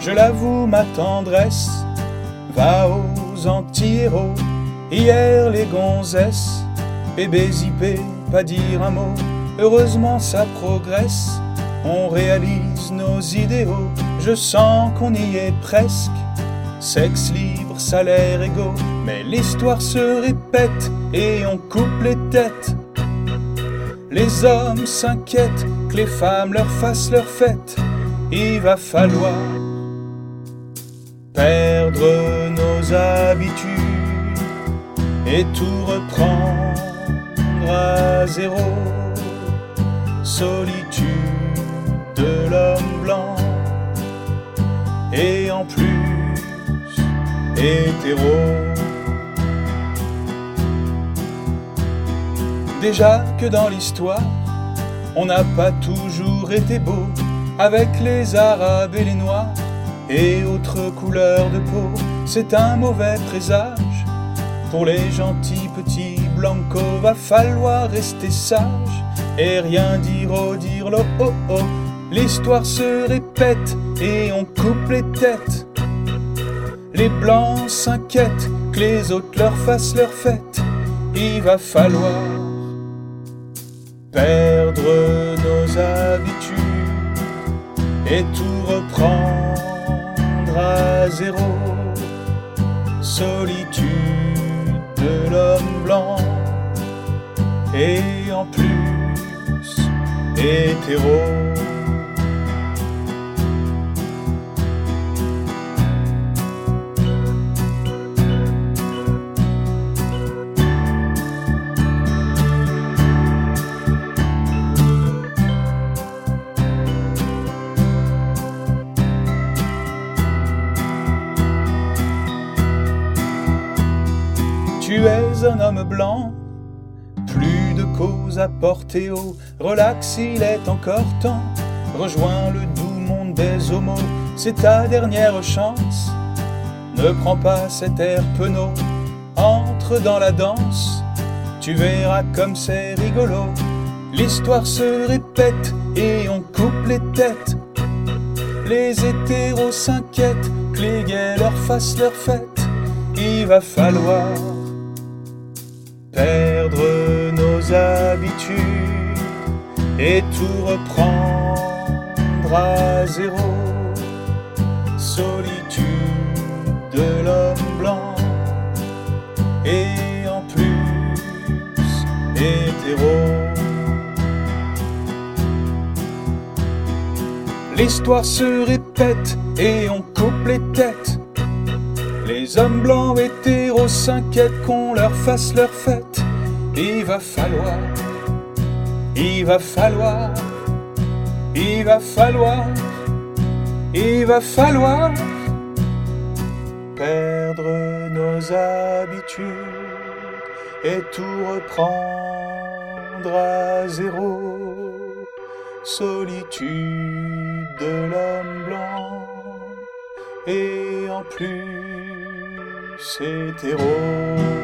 je l'avoue, ma tendresse va aux anti-héros. Hier, les gonzesses, bébé zippé, pas dire un mot. Heureusement, ça progresse, on réalise nos idéaux. Je sens qu'on y est presque. Sexe libre, salaire égaux, mais l'histoire se répète et on coupe les têtes. Les hommes s'inquiètent que les femmes leur fassent leur fête. Il va falloir perdre nos habitudes et tout reprendre à zéro. Solitude de l'homme blanc et en plus hétéro. Déjà que dans l'histoire, on n'a pas toujours été beau avec les Arabes et les Noirs et autres couleurs de peau. C'est un mauvais présage pour les gentils petits blancos. Va falloir rester sage et rien dire au dire lo oh oh. L'histoire se répète et on coupe les têtes. Les blancs s'inquiètent que les autres leur fassent leur fête. Il va falloir perdre nos habitudes et tout reprendre à zéro. Solitude de l'homme blanc et en plus hétéro. Tu es un homme blanc, plus de cause à porter haut. Relax, il est encore temps. Rejoins le doux monde des homos, c'est ta dernière chance. Ne prends pas cet air penaud, entre dans la danse. Tu verras comme c'est rigolo. L'histoire se répète et on coupe les têtes. Les hétéros s'inquiètent que les gays leur fassent leur fête. Il va falloir perdre nos habitudes et tout reprendre à zéro. Solitude de l'homme blanc et en plus hétéro. L'histoire se répète et on coupe les têtes. Les hommes blancs hétéros s'inquiètent qu'on leur fasse leur fête. Il va falloir, il va falloir, il va falloir, il va falloir perdre nos habitudes et tout reprendre à zéro. Solitude de l'homme blanc et en plus hétéro.